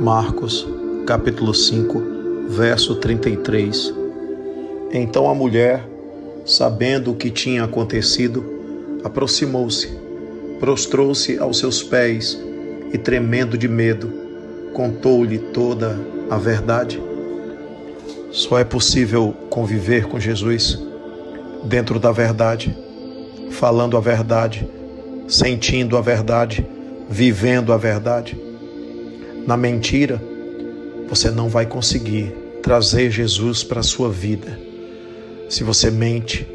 Marcos, capítulo 5, verso 33. Então a mulher, sabendo o que tinha acontecido, aproximou-se, prostrou-se aos seus pés e, tremendo de medo, contou-lhe toda a verdade. Só é possível conviver com Jesus dentro da verdade, falando a verdade, sentindo a verdade, vivendo a verdade. Na mentira, você não vai conseguir trazer Jesus para a sua vida. Se você mente,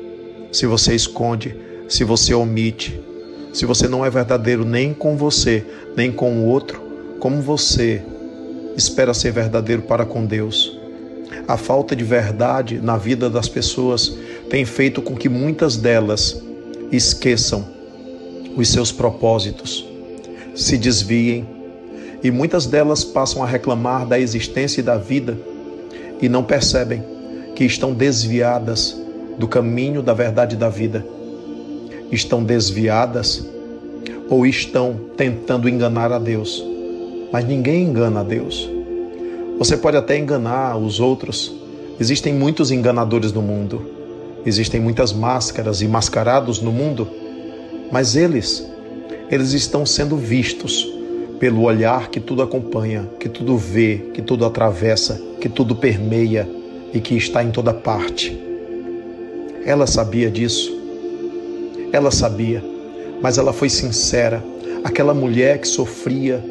se você esconde, se você omite, se você não é verdadeiro nem com você, nem com o outro, como você espera ser verdadeiro para com Deus? A falta de verdade na vida das pessoas tem feito com que muitas delas esqueçam os seus propósitos, se desviem e muitas delas passam a reclamar da existência e da vida e não percebem que estão desviadas do caminho da verdade da vida. Estão desviadas ou estão tentando enganar a Deus. Mas ninguém engana a Deus. Você pode até enganar os outros. Existem muitos enganadores no mundo. Existem muitas máscaras e mascarados no mundo, mas eles eles estão sendo vistos pelo olhar que tudo acompanha, que tudo vê, que tudo atravessa, que tudo permeia e que está em toda parte. Ela sabia disso. Ela sabia, mas ela foi sincera. Aquela mulher que sofria,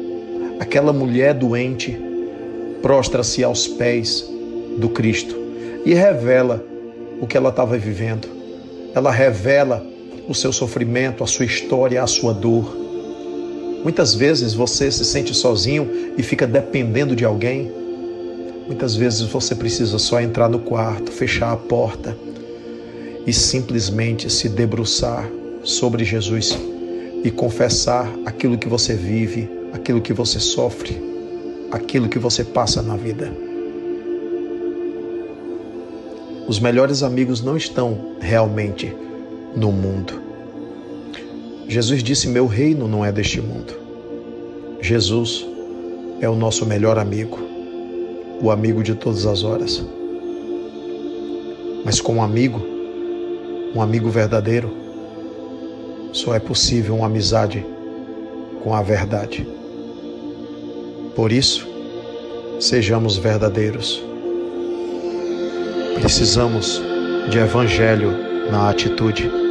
aquela mulher doente, prostra-se aos pés do Cristo e revela o que ela estava vivendo. Ela revela o seu sofrimento, a sua história, a sua dor. Muitas vezes você se sente sozinho e fica dependendo de alguém. Muitas vezes você precisa só entrar no quarto, fechar a porta e simplesmente se debruçar sobre Jesus e confessar aquilo que você vive, aquilo que você sofre, aquilo que você passa na vida. Os melhores amigos não estão realmente no mundo. Jesus disse: Meu reino não é deste mundo. Jesus é o nosso melhor amigo, o amigo de todas as horas. Mas com um amigo, um amigo verdadeiro, só é possível uma amizade com a verdade. Por isso, sejamos verdadeiros. Precisamos de evangelho na atitude.